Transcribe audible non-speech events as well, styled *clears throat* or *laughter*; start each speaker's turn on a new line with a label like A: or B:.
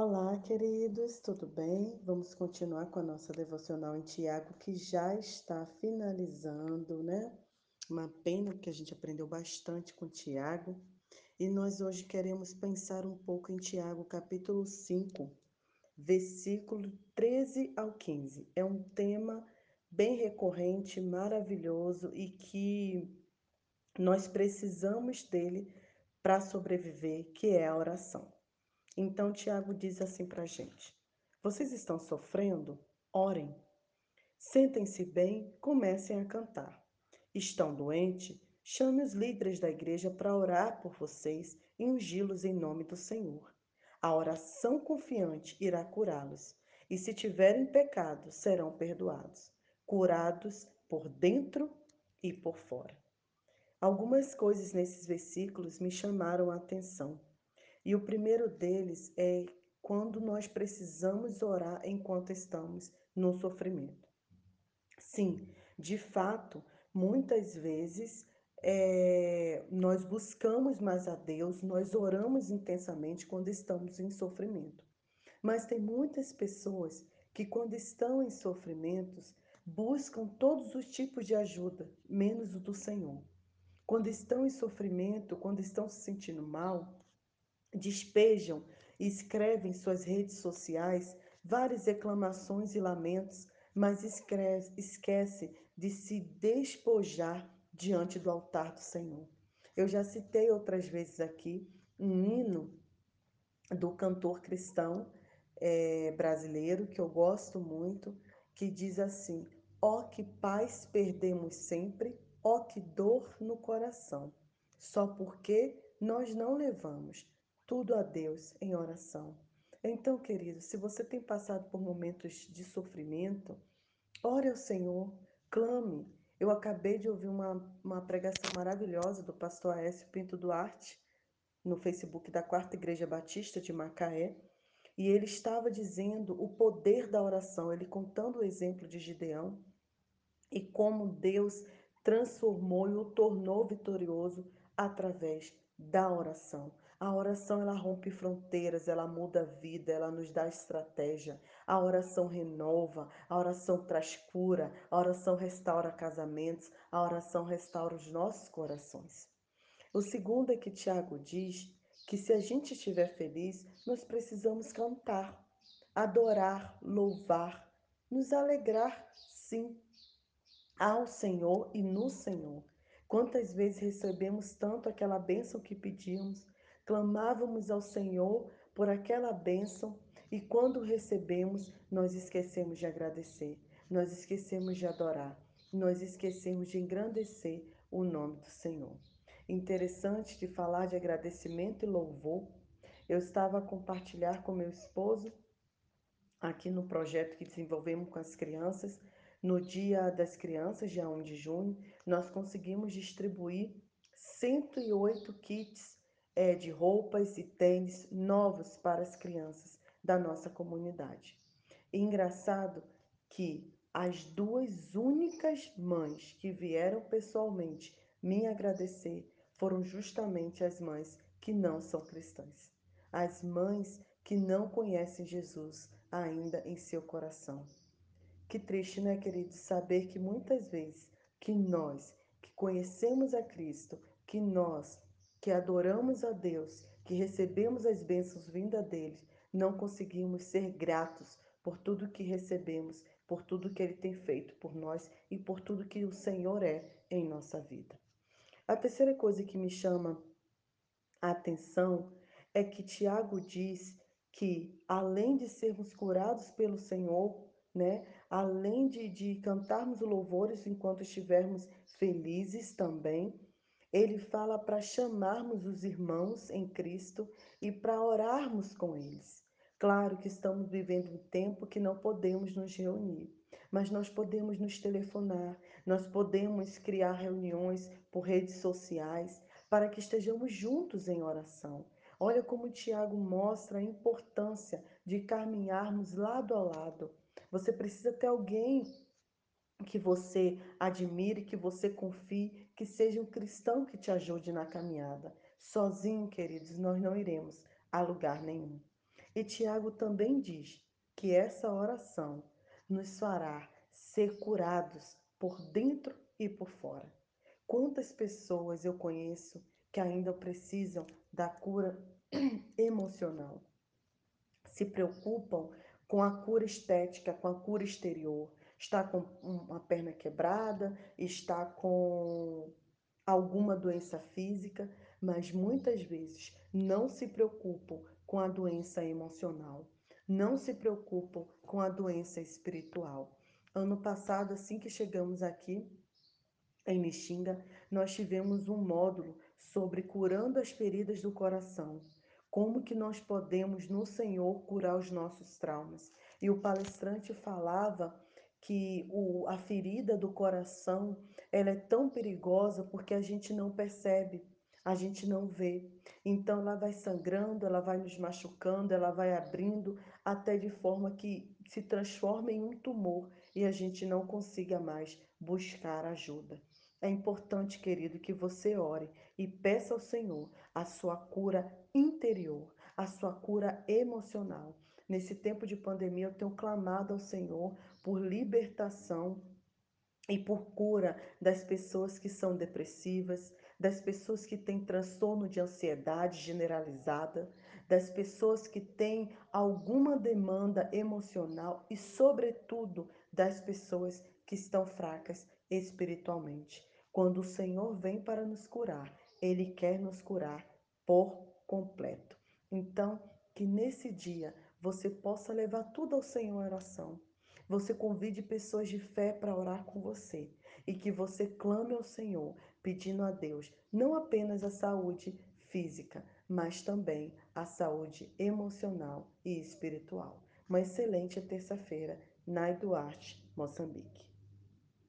A: Olá, queridos, tudo bem? Vamos continuar com a nossa devocional em Tiago, que já está finalizando, né? Uma pena, porque a gente aprendeu bastante com Tiago. E nós hoje queremos pensar um pouco em Tiago, capítulo 5, versículo 13 ao 15. É um tema bem recorrente, maravilhoso e que nós precisamos dele para sobreviver, que é a oração. Então, Tiago diz assim para a gente: Vocês estão sofrendo? Orem. Sentem-se bem, comecem a cantar. Estão doentes? Chame os líderes da igreja para orar por vocês e ungí-los em nome do Senhor. A oração confiante irá curá-los, e se tiverem pecado, serão perdoados, curados por dentro e por fora. Algumas coisas nesses versículos me chamaram a atenção. E o primeiro deles é quando nós precisamos orar enquanto estamos no sofrimento. Sim, de fato, muitas vezes é, nós buscamos mais a Deus, nós oramos intensamente quando estamos em sofrimento. Mas tem muitas pessoas que, quando estão em sofrimentos, buscam todos os tipos de ajuda, menos o do Senhor. Quando estão em sofrimento, quando estão se sentindo mal, despejam e escrevem em suas redes sociais várias reclamações e lamentos, mas esquece, de se despojar diante do altar do Senhor. Eu já citei outras vezes aqui um hino do cantor cristão é, brasileiro que eu gosto muito, que diz assim: Ó oh, que paz perdemos sempre, ó oh, que dor no coração, só porque nós não levamos tudo a Deus em oração. Então, querido, se você tem passado por momentos de sofrimento, ore ao Senhor, clame. Eu acabei de ouvir uma, uma pregação maravilhosa do pastor Aécio Pinto Duarte no Facebook da Quarta Igreja Batista de Macaé, e ele estava dizendo o poder da oração, ele contando o exemplo de Gideão e como Deus transformou e o tornou vitorioso através da oração. A oração ela rompe fronteiras, ela muda a vida, ela nos dá estratégia. A oração renova, a oração traz cura, a oração restaura casamentos, a oração restaura os nossos corações. O segundo é que Tiago diz que se a gente estiver feliz, nós precisamos cantar, adorar, louvar, nos alegrar, sim, ao Senhor e no Senhor. Quantas vezes recebemos tanto aquela bênção que pedimos, clamávamos ao Senhor por aquela bênção e quando recebemos, nós esquecemos de agradecer, nós esquecemos de adorar, nós esquecemos de engrandecer o nome do Senhor. Interessante de falar de agradecimento e louvor. Eu estava a compartilhar com meu esposo aqui no projeto que desenvolvemos com as crianças. No Dia das Crianças, dia 1 de junho, nós conseguimos distribuir 108 kits é, de roupas e tênis novos para as crianças da nossa comunidade. E engraçado que as duas únicas mães que vieram pessoalmente me agradecer foram justamente as mães que não são cristãs. As mães que não conhecem Jesus ainda em seu coração. Que triste, né, querido, saber que muitas vezes que nós que conhecemos a Cristo, que nós que adoramos a Deus, que recebemos as bênçãos vinda dele, não conseguimos ser gratos por tudo que recebemos, por tudo que ele tem feito por nós e por tudo que o Senhor é em nossa vida. A terceira coisa que me chama a atenção é que Tiago diz que, além de sermos curados pelo Senhor, né, além de, de cantarmos louvores enquanto estivermos felizes também, ele fala para chamarmos os irmãos em Cristo e para orarmos com eles. Claro que estamos vivendo um tempo que não podemos nos reunir, mas nós podemos nos telefonar, nós podemos criar reuniões por redes sociais para que estejamos juntos em oração. Olha como Tiago mostra a importância de caminharmos lado a lado. Você precisa ter alguém que você admire, que você confie, que seja um cristão que te ajude na caminhada. Sozinho, queridos, nós não iremos a lugar nenhum. E Tiago também diz que essa oração nos fará ser curados por dentro e por fora. Quantas pessoas eu conheço que ainda precisam da cura *clears throat* emocional? Se preocupam com a cura estética, com a cura exterior. Está com uma perna quebrada, está com alguma doença física, mas muitas vezes não se preocupam com a doença emocional, não se preocupam com a doença espiritual. Ano passado, assim que chegamos aqui em Lixinga, nós tivemos um módulo sobre curando as feridas do coração. Como que nós podemos no Senhor curar os nossos traumas? E o palestrante falava que o, a ferida do coração ela é tão perigosa porque a gente não percebe, a gente não vê. Então ela vai sangrando, ela vai nos machucando, ela vai abrindo até de forma que se transforma em um tumor e a gente não consiga mais buscar ajuda. É importante, querido, que você ore e peça ao Senhor a sua cura interior, a sua cura emocional. Nesse tempo de pandemia, eu tenho clamado ao Senhor por libertação e por cura das pessoas que são depressivas, das pessoas que têm transtorno de ansiedade generalizada, das pessoas que têm alguma demanda emocional e, sobretudo, das pessoas que estão fracas espiritualmente. Quando o Senhor vem para nos curar, Ele quer nos curar por completo. Então, que nesse dia você possa levar tudo ao Senhor em oração. Você convide pessoas de fé para orar com você e que você clame ao Senhor, pedindo a Deus não apenas a saúde física, mas também a saúde emocional e espiritual. Uma excelente terça-feira, Nai Duarte, Moçambique.